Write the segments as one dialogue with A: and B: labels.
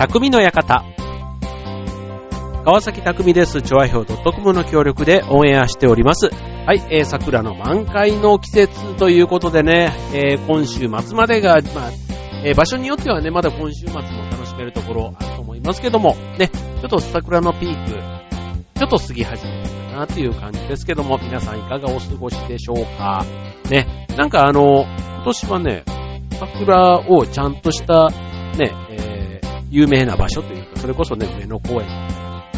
A: 匠の館。川崎匠です。調和表 .com の協力でオンエアしております。はい、えー、桜の満開の季節ということでね、えー、今週末までが、まあ、えー、場所によってはね、まだ今週末も楽しめるところあると思いますけども、ね、ちょっと桜のピーク、ちょっと過ぎ始めたかなっていう感じですけども、皆さんいかがお過ごしでしょうか？ね、なんかあの、今年はね、桜をちゃんとした、ね、えー、有名な場所というか、それこそね、上野公園、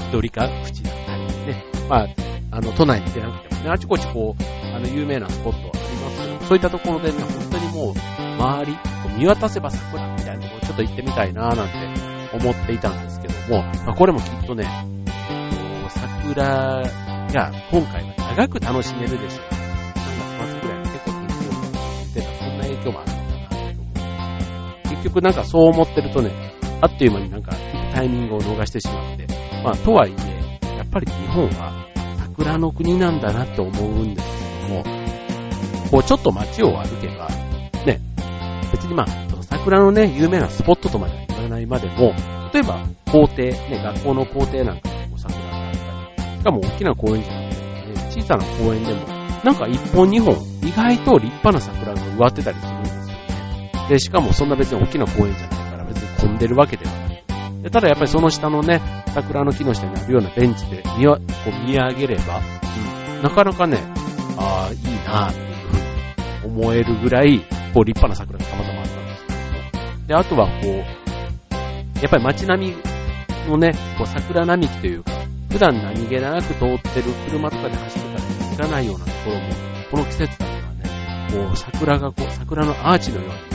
A: 緑か口だったりね、まあ、あの、都内に出なくてもね、あちこちこう、あの、有名なスポットはありますけど、そういったところでね、本当にもう、周り、見渡せば桜みたいなところちょっと行ってみたいななんて思っていたんですけども、まあ、これもきっとね、桜が今回は長く楽しめるでしょう。3月末ぐらいに結構天気予報が出てた、そんな影響もあるのかなと思う。結局なんかそう思ってるとね、あっという間になんかタイミングを逃してしまって、まあとはいえ、やっぱり日本は桜の国なんだなって思うんですけども、こうちょっと街を歩けば、ね、別にまあ、その桜のね、有名なスポットとまでは言わないまでも、例えば校庭、ね、学校の校庭なんかにも桜があったり、しかも大きな公園じゃなくて、ね、小さな公園でも、なんか一本二本、意外と立派な桜が植わってたりするんですよね。で、しかもそんな別に大きな公園じゃないでるわけではない。でただやっぱりその下のね、桜の木の下にあるようなベンチで見わこう見上げれば、うん、なかなかね、ああ、いいなっていうふうに思えるぐらい、こう立派な桜がたまたまあったんですけども。で、あとはこう、やっぱり街並みのね、こう桜並木というか、普段何気なく通ってる車とかで走ってたら気づかないようなところも、この季節だったらね、こう桜がこう、桜のアーチのように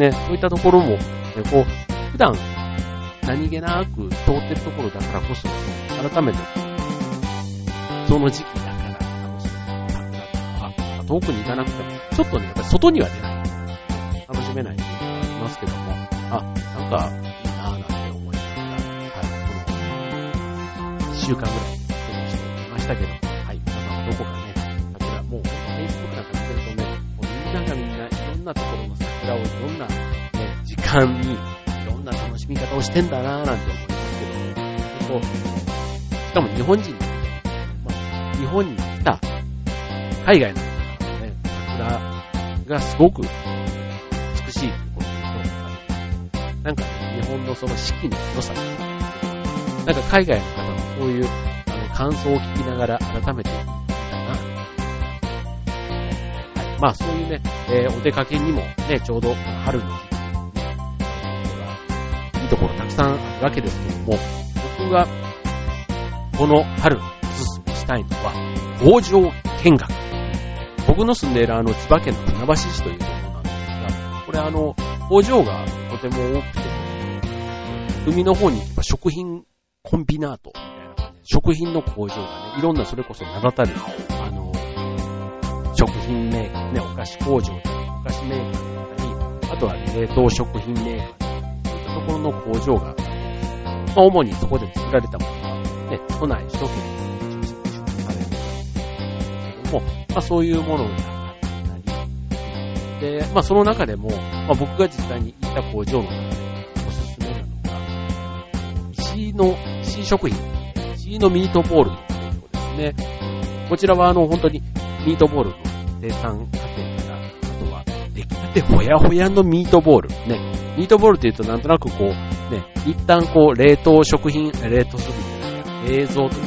A: ね、そういったところも、ね、こう、普段何気なく通ってるところだからこそ、改めて、その時期だから楽しめる桜とか、遠くに行かなくても、ちょっとね、やっぱり外には出ない。楽しめないっていうのがありますけども、あ、なんか、いいなぁなんて思いながら、はい、この、1週間ぐらい過ごしてきましたけど、はい、皆さんもどこかね、桜、もう、Facebook なんか見てるとね、もうみんながみんな、いろんなところの桜をいろんな、ね、時間に、いろんな楽しみ方をしてんだなぁなんて思いますけども、しかも日本人、まあ、日本に来た海外の方からね、桜がすごく美しいことを言うと、なんか、ね、日本のその四季の良さとか、なんか海外の方のそういうあの感想を聞きながら改めてまあそういうね、えー、お出かけにもね、ちょうど春の時期、いいところたくさんあるわけですけども、僕がこの春おすすめしたいのは、工場見学。僕の住んでいるあの千葉県の船橋市というところなんですが、これあの、工場がとても多くて、海の方に行けば食品コンビナートみたいな感じで、食品の工場がね、いろんなそれこそ名だたる、食品メーカーね、お菓子工場とかお菓子メーカーだったり、あとは、冷凍食品メーカーとか、そういったところの工場が、まあ、主にそこで作られたものが、ね、都内首都圏に中心に出荷されるんですけども、まあそういうものがあったり、で、まあその中でも、まあ僕が実際に行った工場の中でおすすめなのが、石井の、石井食品、石井のミートボールの工場ですね。こちらはあの本当にミートボールの生産過程から、あとは出来たてほやほやのミートボール。ね。ミートボールって言うとなんとなくこう、ね、一旦こう冷凍食品、冷凍食品冷蔵というかね、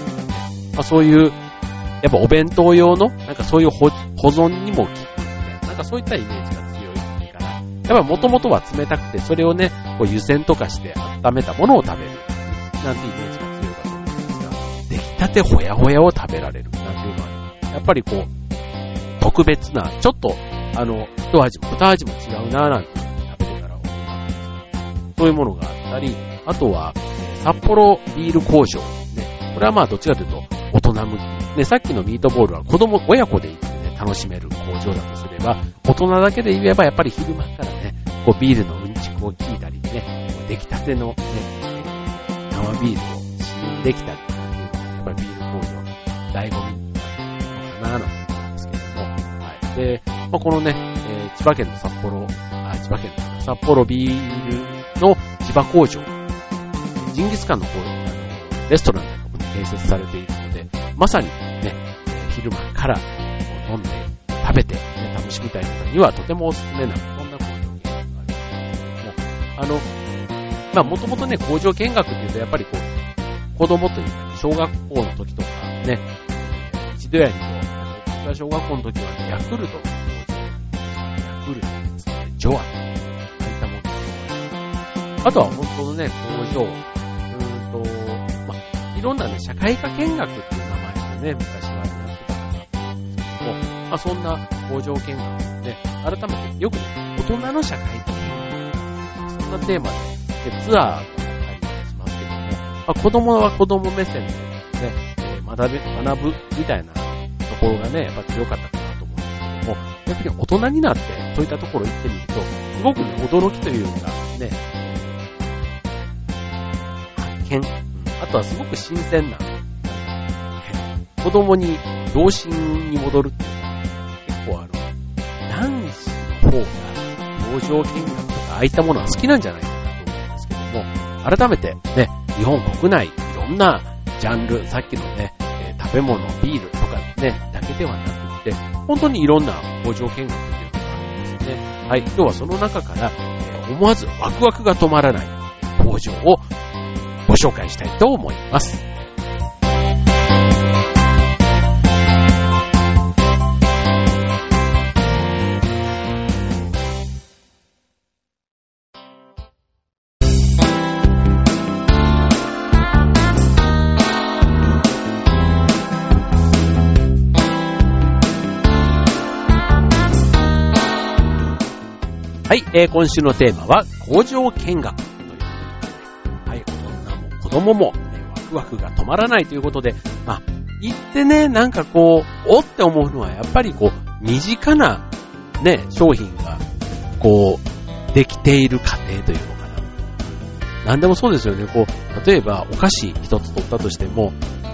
A: まあそういう、やっぱお弁当用の、なんかそういう保存にも効くみたいな、なんかそういったイメージが強いから、やっぱもともとは冷たくて、それをね、こう湯煎とかして温めたものを食べる、なんてイメージが強いかと思うんですが、出来たてほやほやを食べられる、なんていうのは、やっぱりこう、特別な、ちょっと、あの、一味も二味も違うなぁなんて食べてから思ったんですそういうものがあったり、あとは、札幌ビール工場ですねこれはまあどっちかというと大人向き。ね、さっきのミートボールは子供、親子で行ってね、楽しめる工場だとすれば、大人だけで言えばやっぱり昼間からね、こうビールのうんちくを聞いたりね、出来たてのね、生ビールを試飲できたりっていうのが、やっぱりビール工場の醍醐味になるのかなと思うんですけども、はい。で、まあ、このね、えー、千葉県の札幌、あ、千葉県の札幌ビールの場工場、ジンギスカンの工場、レストランで併設されているので、まさにね、昼間から飲んで、食べて、ね、楽しみたい方にはとてもおすすめな、そんな工場見学があります。けども、あの、まあもともとね、工場見学っていうとやっぱりこう、子供というか、小学校の時とかね、一度や二度、私は小学校の時はね、ヤクルト。工場、ヤクルト。ですね、ジョア、そういったものあとは本当のね、工場、うーんと、まあ、いろんなね、社会科見学っていう名前でね、昔はやってたかなと思うんですけど。も、まあそんな工場見学で、改めてよくね、大人の社会科そんなテーマで、でツアーがあったりしますけども、まあ、子供は子供目線でね、えー学び、学ぶみたいなころがね、やっぱ強かったかなと思うんですけども、逆に大人になって、そういったところ行ってみると、すごくね、驚きというか、ね、発見、あとはすごく新鮮な、子供に童心に戻るっていうか、結構あの、男子の方が、工場見学とか、ああいったものは好きなんじゃないかなと思うんですけども、改めてね、日本国内、いろんなジャンル、さっきのね、食べ物、ビールとかね、だけではなくて、本当にいろんな工場見学っていうのがあるんですね。はい、今日はその中から、えー思わずワクワクが止まらない工場をご紹介したいと思います。えー今週のテーマは工場見学ということで、はい、大人も子供も、ね、ワクワクが止まらないということで、まあ、行ってね、なんかこう、おって思うのはやっぱりこう、身近なね、商品が、こう、できている過程というのかな。なんでもそうですよね。こう、例えばお菓子一つ取ったとしても、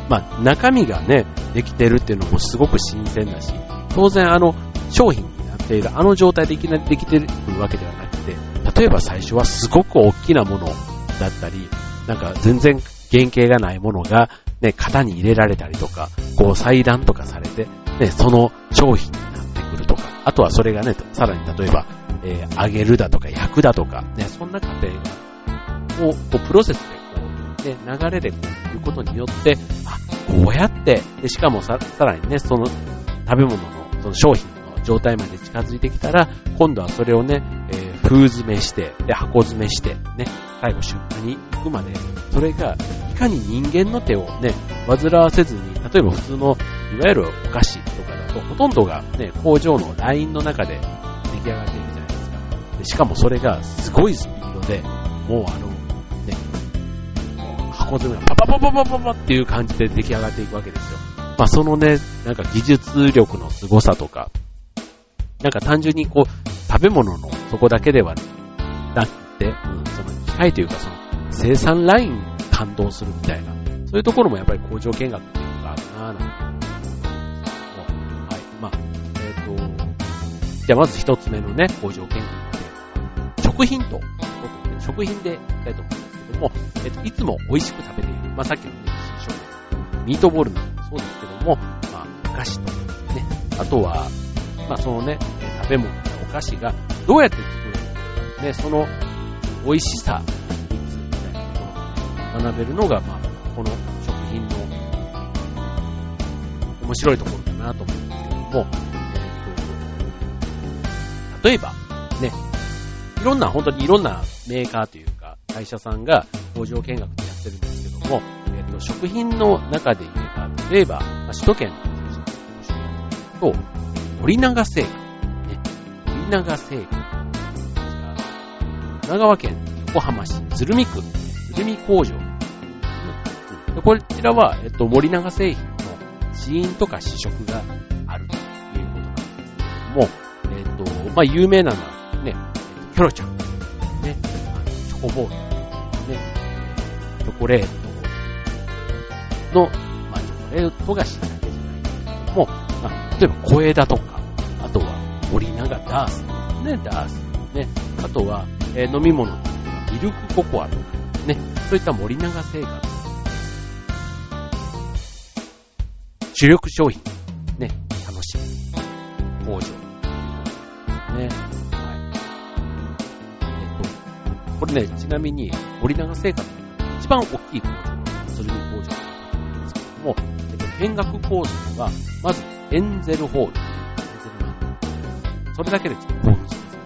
A: まあ、中身がね、できてるっていうのもすごく新鮮だし、当然あの、商品になっている、あの状態でいきなりできてるわけではなくて、例えば最初はすごく大きなものだったり、なんか全然原型がないものが、ね、型に入れられたりとか、こう裁断とかされて、ね、その商品になってくるとか、あとはそれがね、さらに例えば、えー揚げるだとか焼くだとか、ね、そんな過程を、こう、プロセスでこう、ね、流れでこう、いうことによって、あ、こうやって、で、しかもさ、さらにね、その食べ物の、その商品状態まで近づいてきたら、今度はそれをね、えー封詰めして、で、箱詰めして、ね、最後出荷に行くまで、それが、いかに人間の手をね、煩わせずに、例えば普通の、いわゆるお菓子とかだと、ほとんどがね、工場のラインの中で出来上がっていくじゃないですか。でしかもそれがすごいスピードで、もうあの、ね、箱詰めがパパパパパパパっていう感じで出来上がっていくわけですよ。まあそのね、なんか技術力の凄さとか、なんか単純にこう、食べ物のそこだけではなくて、うん、その機械というかその生産ラインに感動するみたいな、そういうところもやっぱり工場見学っていうのがあるなぁなんて思うんですけどもはい。まあ、えっ、と、じゃあまず一つ目のね、工場見学のテーマは食品ということで、食品でいきたいと思うんですけども、えっ、と、いつも美味しく食べている、まあさっきのね、新商品、ミートボールなんかもそうですけども、まあ、お菓子とかね、あとは、まあそのね、食べ物やお菓子がどうやって作るのか、ね、その美味しさ、密みたいなところを、学べるのが、まあ、この食品の面白いところかなと思うんですけども、えーと例えば、ね、いろんな、本当にいろんなメーカーというか、会社さんが工場見学でやってるんですけども、えっ、と、食品の中で言えば、例えば、首都圏の会社と、森永製菓、ね、森永製菓、神奈川県横浜市鶴見区、鶴見工場。でこちらは、えっと、森永製品の試飲とか試食があるということなんですけれども、えっと、まあ、有名なのはね、えキョロちゃん、ね、チョコボール、ね、チョコレートの、まあ、チョコレート菓子。だけじゃない、例えば小枝とか、あとは森永ダース、ね、ダース、ね、あとは、えー飲み物にミルクココアとか、ね、そういった森永製菓主力商品、ね、楽しむ工場ね。はい。えっと、これね、ちなみに森永製菓の一番大きい工場、鶴見工場なんですけども、えっと、見学コースでは、まずエンゼルホール、エンゼルマン。それだけでちょっと興奮します。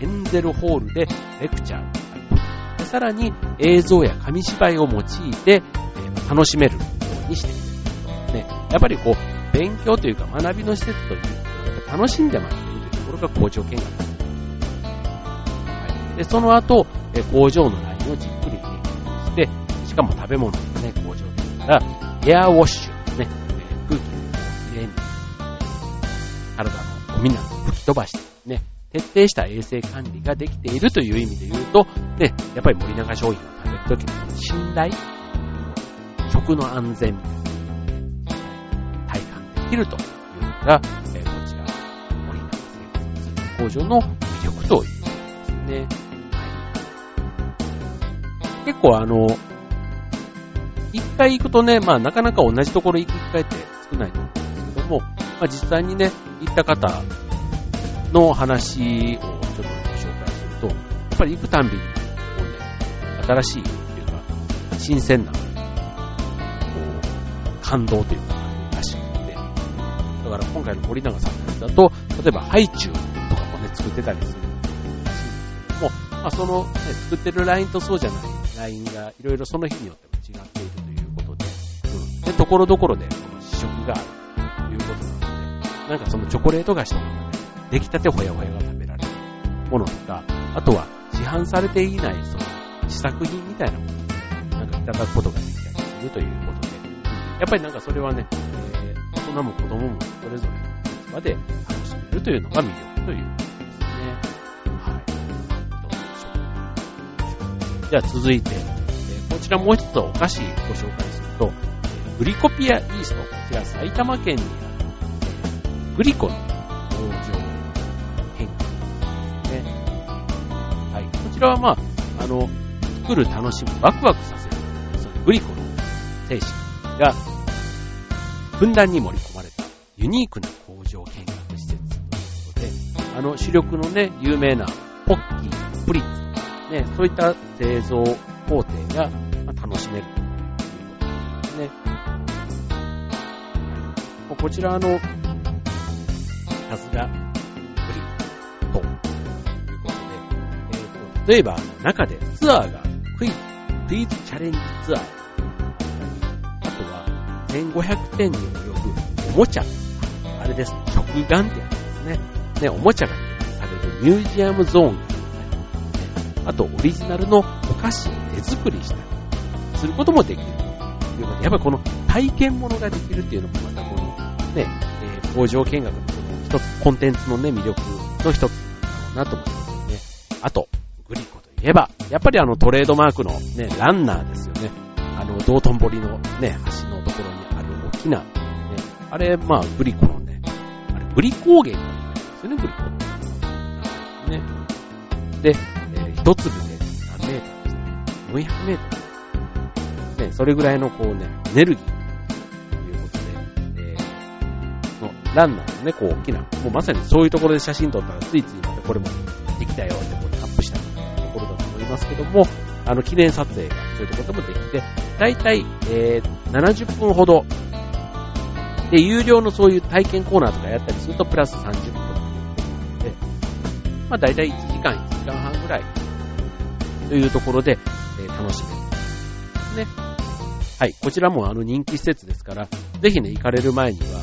A: エンゼルホールでレクチャーでさらに映像や紙芝居を用いて、え、楽しめるようにしている。ね、やっぱりこう、勉強というか学びの施設という、楽しんでもらっているというところが工場見学です。はい、で、その後、え工場のラインをじっくり見して、しかも食べ物のね、工場ですから、エアウォッシュ、体のゴミなどを吹き飛ばして、ね、徹底した衛生管理ができているという意味で言うと、ね、やっぱり森永商品を食べるときの信頼、食の安全みたいなきるというのが、えー、こちら、森永製菓工場の魅力ということですね。はい、結構あの、一回行くとね、まあなかなか同じところ行く機会って少ないと思うんですけども、まあ実際にね、行った方の話をちょっとご紹介すると、やっぱり行くたんびに、こうね、新しいというか、新鮮な、こう、感動というか、だから今回の森永さんのやつだと、例えばハイチュウとかもね、作ってたりするらしいんですけども、まあ、その、ね、作ってるラインとそうじゃないラインがいろいろその日によっても違っているということで、うん。で、ところどころでこの試食があるな、んかそのチョコレート菓子とかがね、出来たてほやほやが食べられるものとか、あとは市販されていないその試作品みたいなものをねなんかいただくことができたりするということで、やっぱりなんかそれはね、えー、大人も子供もそれぞれの場で楽しめるというのが魅力ということですね。はい。どうでしょう。じゃあ続いて、えこちらもう一つお菓子ご紹介すると、グリコピアイースト、こちら埼玉県に、グリコの工場変化ね。はい。こちらはまあ、あの、作る楽しむ、ワクワクさせる、そのグリコの精神がふんだんに盛り込まれたユニークな工場見学施設ということで、あの主力のね、有名なポッキー、プリッツ、ね、そういった製造工程が楽しめるということですね。こちらの、さすが、プリということで、えーと、例えば中でツアーがクイズ、クイズチャレンジツアーあとは1500点に及ぶおもちゃ。あれです。食玩ってやつですね。ね、おもちゃがされるミュージアムゾーンがあったり、あとオリジナルのお菓子を手作りしたりすることもできるということで、やっぱりこの体験物ができるっていうのもまたこのね、えー、工場見学の一つ、コンテンツのね、魅力の一つなんだろうなと思いますね。あと、グリコといえば、やっぱりあのトレードマークのね、ランナーですよね。あの、道頓堀のね、橋のところにある大きな、ね、あれ、まあ、グリコのね、あれ、グリコーゲンなんですよね、グリコって。ね。で、えー、一粒で何メーターですね。400メートル。ね、それぐらいのこうね、エネルギーランナーのね、こう大きな、もうまさにそういうところで写真撮ったらついついまたこれもできたよってこうアップしたところだと思いますけども、あの、記念撮影がそういうところでもできて、だいたい、えー、70分ほどで、有料のそういう体験コーナーとかやったりすると、プラス30分とかで、まあ大体1時間、1時間半ぐらいというところで、えー、楽しめる。ね。はい。こちらもあの人気施設ですから、ぜひね、行かれる前には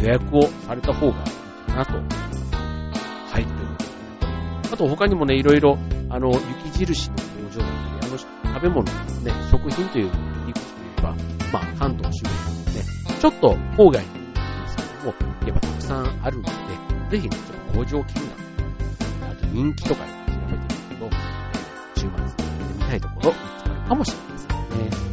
A: 予約をされた方がいいかなと。はい。ということで、あと他にもね、いろいろ、あの、雪印の工場だったり、あの、食べ物ですね、食品という理屈といえば、まあ、関東周辺のねちょっと郊外に行んですけども、やっぱたくさんあるので、ぜひね、ちょっと工場見学、あと人気とか調べてみると、週末に行ってみたいところ見つかるかもしれませんね。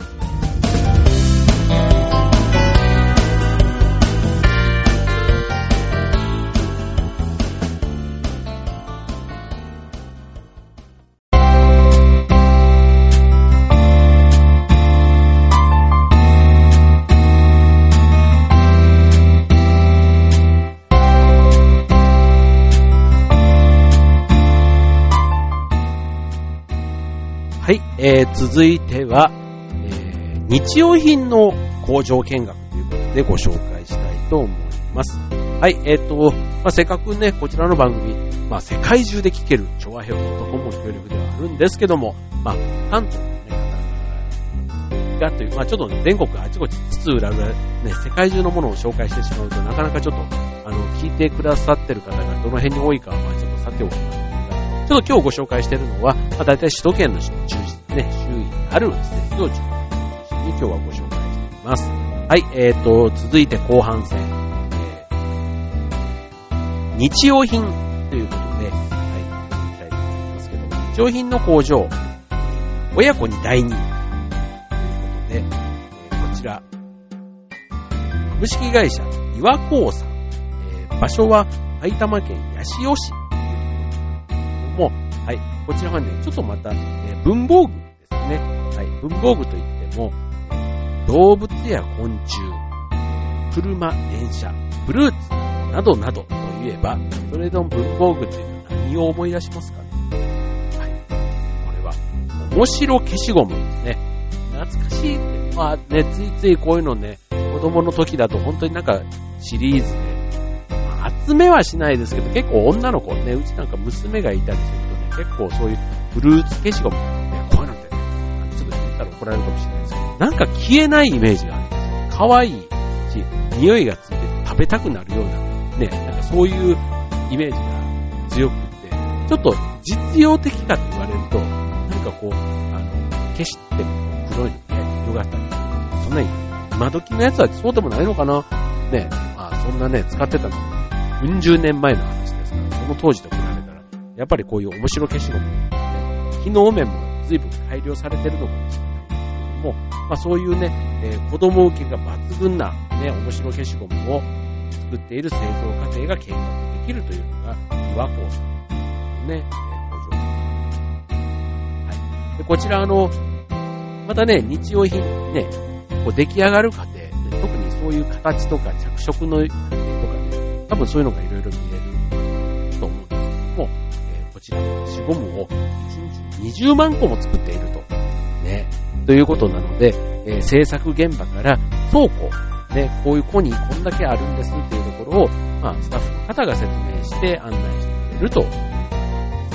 A: えー、続いては、えー、日用品の工場見学ということでご紹介したいと思います。はい、えっ、ー、と、まあ、せっかくね、こちらの番組、まあ、世界中で聴ける、調和平和とコムの協力ではあるんですけども、まあ、関東のね、がという、まあ、ちょっと、ね、全国あちこち津々浦々、ね、世界中のものを紹介してしまうとなかなかちょっと、あの、聞いてくださってる方がどの辺に多いかは、まあ、ちょっとさておきますが、ちょっと今日ご紹介しているのは、まあ、大体首都圏の中、ね、周囲にあるですね、人を中心に今日はご紹介しています。はい、えーと、続いて後半戦。えー、日用品ということで、はい、見たいと思いますけども、日用品の工場、親子に大人気ということで、えー、こちら、株式会社岩工さん、えー、場所は埼玉県八潮市というとことですけども、はい、こちらはね、ちょっとまた、えー、文房具ね。はい、文房具といっても、動物や昆虫、車、電車、フルーツなどなどといえば、それの文房具というのは何を思い出しますかねはい。これは、面白消しゴムですね。懐かしいって、まあね、ついついこういうのね、子供の時だと本当になんかシリーズで、まあ、集めはしないですけど、結構女の子ね、うちなんか娘がいたりするとね、結構そういうフルーツ消しゴム、怒られるかもしれないですけど、なんか消えないイメージがあるんですよ。可愛いし、匂いがついて食べたくなるような、ね、なんかそういうイメージが強くって、ちょっと実用的かと言われると、なんかこう、あの、消しても黒いのね、色があったりそんなに、今時のやつはそうでもないのかなね、まあそんなね、使ってたのうん十年前の話ですから、その当時と比べたら、やっぱりこういう面白消しゴム、ね、機能面も随分改良されてるのかもしれない。も、まあ、そういうね、えー、子供受けが抜群な、ね、面白消しゴムを作っている製造過程が見学できるというのが、岩工さんのね、工場はい。で、こちら、あの、またね、日用品、ね、こう出来上がる過程、特にそういう形とか着色の過程とかね、多分そういうのがいろいろ見れると思うんですけども、えー、こちらの消しゴムを1日20万個も作っていると。いうことなので、えー、制作現場から倉庫、ね、こういう子にこんだけあるんですっていうところを、まあ、スタッフの方が説明して案内してくれるということで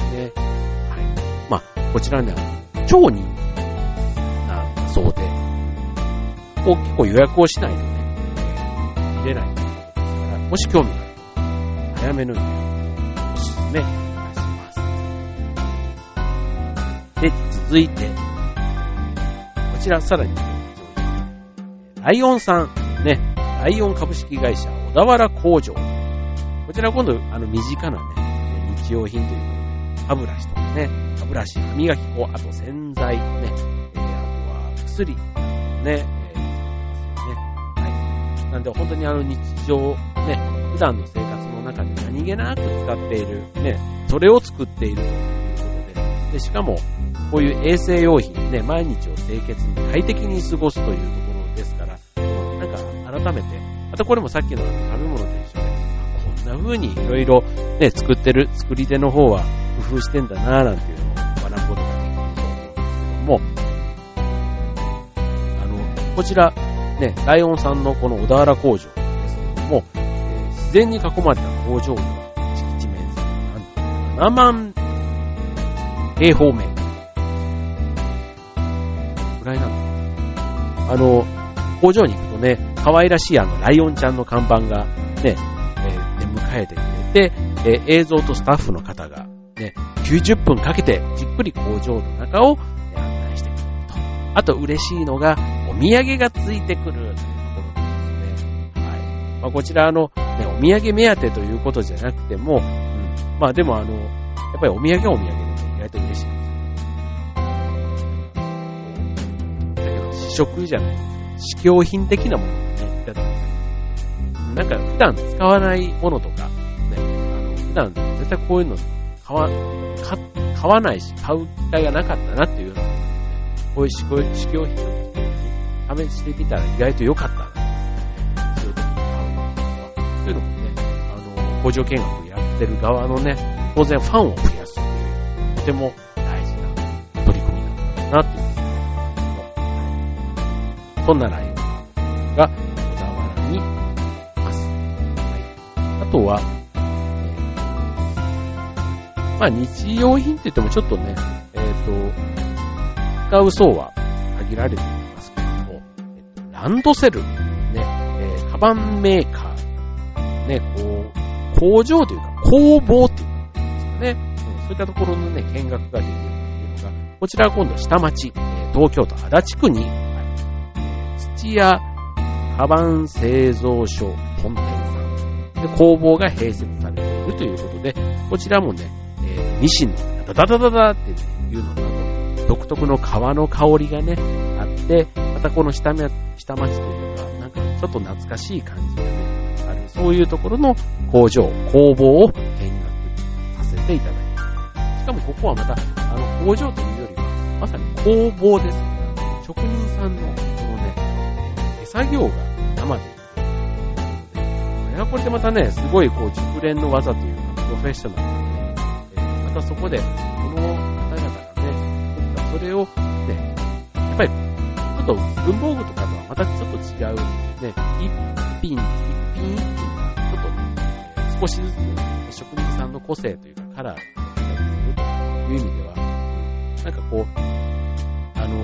A: すね。はい。まあ、こちらね、超人気なそうで、こう結構予約をしないとね、見れないということですから、もし興味があると、早めの予約をおすすめいたします。で、続いて、ちらさらに、ライオンさん、ね、ライオン株式会社小田原工場。こちら今度、あの、身近なね、日用品という歯ブラシとかね、歯ブラシ、歯磨き粉、あと洗剤、ね、えー、あとは薬、ね、え、ね、はい。なんで本当にあの日常、ね、普段の生活の中で何気なく使っている、ね、それを作っているということで、で、しかも、こういう衛生用品、ね、毎日を清潔に快適に過ごすというところですから、なんか改めて、またこれもさっきの食べ物と一緒で、こんな風にいろいろね、作ってる、作り手の方は工夫してんだなぁなんていうのを学ぶことができると思うんですけども、あの、こちら、ね、ライオンさんのこの小田原工場ですけども、自然に囲まれた工場の敷地面積なんと7万平方メートル。あの、工場に行くとね、可愛らしいあの、ライオンちゃんの看板がね、えー、出迎えてくれて、えー、映像とスタッフの方がね、90分かけてじっくり工場の中を、ね、案内してくれると。あと嬉しいのが、お土産がついてくるというところですね。はい。まあ、こちらあの、ね、お土産目当てということじゃなくても、うん、まあでもあの、やっぱりお土産はお土産食じゃない試供品的なものをね、いただく。なんか普段使わないものとか、ね、あの、普段絶対こういうの買わ、買わないし、買う機会がなかったなっていうような、こういう試供試供品を試してみたら意外と良かったな。そういう時に買うのとか、そういうのもね、あの、工場見学をやってる側のね、当然ファンを増やすっていう、とても大事な取り組みだと思いなっていう。そんな内容が小田原にいます。はい、あとは、えー、まあ日用品って言ってもちょっとね、えっ、ー、と、使う層は限られていますけれども、えっと、ランドセル、ね、えー、カバンメーカー、ね、こう、工場というか工房っていうかですかね、そういったところのね、見学ができるというのが、こちらは今度下町、東京都足立区に土屋カバン製造所本店さん。で工房が併設されているということで、こちらもね、えー、ミシンのダダダダダっていうのと、独特の革の香りがね、あって、またこの下下町というか、なんかちょっと懐かしい感じがね、ある、そういうところの工場、工房を見学させていただいて。しかもここはまた、あの、工場というよりは、まさに工房ですから、職人さんの作業が生で。これはこれでまたね、すごいこう熟練の技というか、プロフェッショナルで、またそこで、この方々がね、作ったそれをね、やっぱり、ちょっと文房具とかとはまたちょっと違う、ね、一品、一品一品が、ちょっと、ね、少しずつね職人さんの個性というかカラーが出たりするという意味では、なんかこう、あの、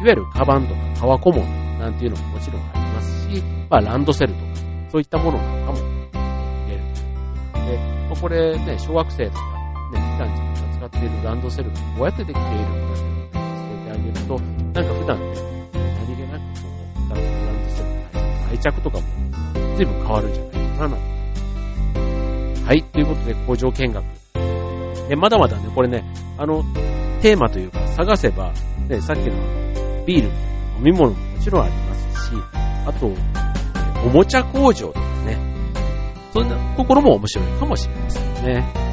A: いわゆるカバンとか革小物なんていうのももちろんありますし、まあ、ランドセルとか、そういったものなんかも見れるで、まあ、これね、小学生とか、ね、期間自分が使っているランドセルがこうやってできているのかっていうのを教えてあげると、なんか普段ね、何気なくこう、使うランドセルの愛着とかも随分変わるんじゃないかなはい、ということで工場見学。で、まだまだね、これね、あの、テーマというか探せば、ね、さっきのビール、飲み物ももちろんありますし、あと、おもちゃ工場とかね、そんなところも面白いかもしれませんね。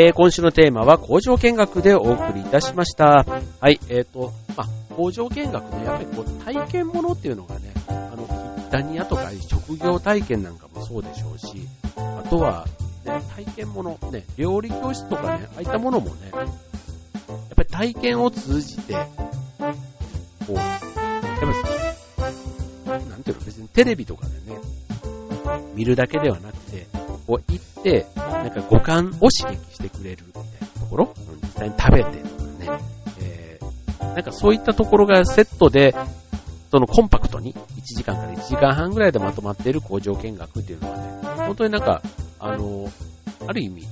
A: えー、今週のテーマは工場見学でお送りいたしました。はい、えっ、ー、と、まあ、工場見学ね、やっぱりこう、体験ものっていうのがね、あの、キッタニアとか職業体験なんかもそうでしょうし、あとは、ね、体験もの、ね、料理教室とかね、ああいったものもね、やっぱり体験を通じて、こう、やっぱり、なんていうの、別にテレビとかでね、見るだけではなくて、こう行って、なんか五感を刺激してくれるみたいなところ、実際に食べてとかね、えー、なんかそういったところがセットで、そのコンパクトに1時間から1時間半ぐらいでまとまっている工場見学っていうのはね、本当になんか、あの、ある意味、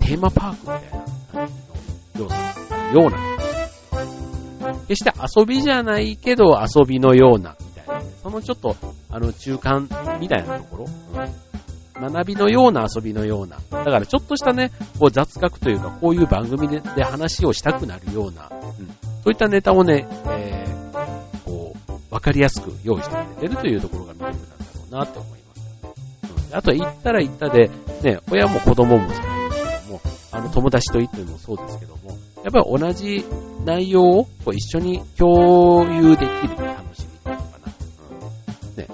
A: テーマパークみたいな感じの要素ような。決して遊びじゃないけど遊びのようなみたいな、ね、そのちょっと、あの、中間みたいなところ、うん学びのような遊びのような。だからちょっとしたね、こう雑学というか、こういう番組で話をしたくなるような、うん、そういったネタをね、えー、こう、わかりやすく用意してくれてるというところが魅力なんだろうなって思います、うん。あとは行ったら行ったで、ね、親も子供もじゃないですけども、あの友達と行ってもそうですけども、やっぱり同じ内容をこう一緒に共有できる楽しみっていうのかな。うん、ね、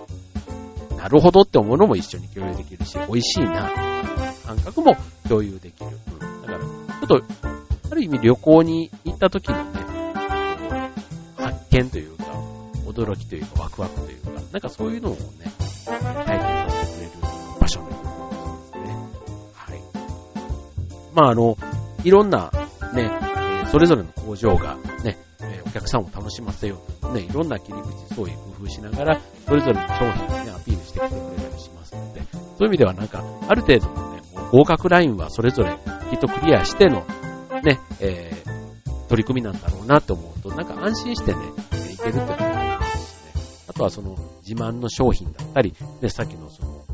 A: なるほどって思うのも一緒に共有できるし、美味しいな、感覚も共有できる。うん、だから、ちょっと、ある意味旅行に行った時のね、発見というか、驚きというか、ワクワクというか、なんかそういうのをね、体験させてくれる場所のようですね。はい。まああの、いろんなね、それぞれの工場がね、お客さんを楽しませようと、ね、いろんな切り口、そういう工夫しながら、それぞれの商品をそういう意味ではなんか、ある程度のね、もう合格ラインはそれぞれきっとクリアしての、ね、えー、取り組みなんだろうなって思うと、なんか安心してね、いけるっていうのがありますしね。あとはその、自慢の商品だったり、ね、さっきのその、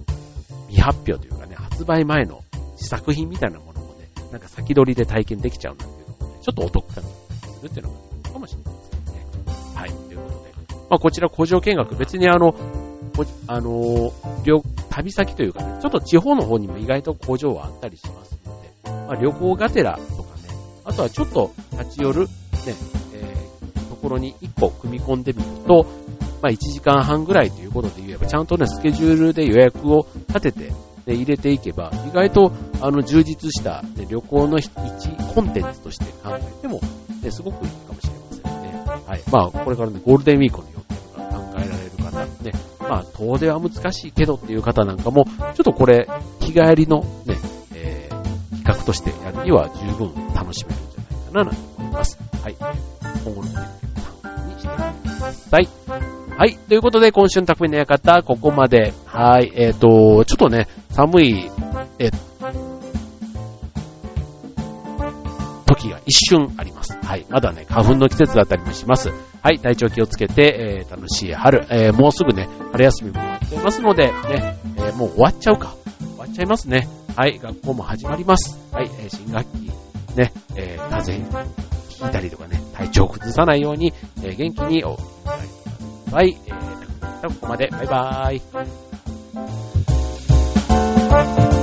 A: 未発表というかね、発売前の試作品みたいなものもね、なんか先取りで体験できちゃうんだっていうのもね、ちょっとお得感がするっていうのがいいかもしれないですね。はい、ということで。まあ、こちら工場見学、別にあの、あの、旅先というかね、ちょっと地方の方にも意外と工場はあったりしますので、まあ、旅行がてらとかね、あとはちょっと立ち寄る、ね、えー、ところに1個組み込んでみると、まあ、1時間半ぐらいということで言えば、ちゃんとね、スケジュールで予約を立てて、ね、入れていけば、意外と、あの、充実した、ね、旅行の一コンテンツとして考えても、ね、すごくいいかもしれませんね。はい。まあ、これからね、ゴールデンウィークのまあ、遠出は難しいけどっていう方なんかも、ちょっとこれ、日帰りのね、えー、企画としてやるには十分楽しめるんじゃないかなと思います。はい。今後のね、参考にしてみてください。はい。ということで、今週の匠の館、ここまで。はい。えっ、ー、と、ちょっとね、寒い、え時が一瞬あります。はい。まだね、花粉の季節だったりもします。はい、体調気をつけて、えー、楽しい春、えー、もうすぐね、春休みもやってますので、ね、えー、もう終わっちゃうか。終わっちゃいますね。はい、学校も始まります。はい、えー新学期、ね、え風邪聞いたりとかね、体調崩さないように、え元気にお、はい、えー、ここまで、バイバーイ。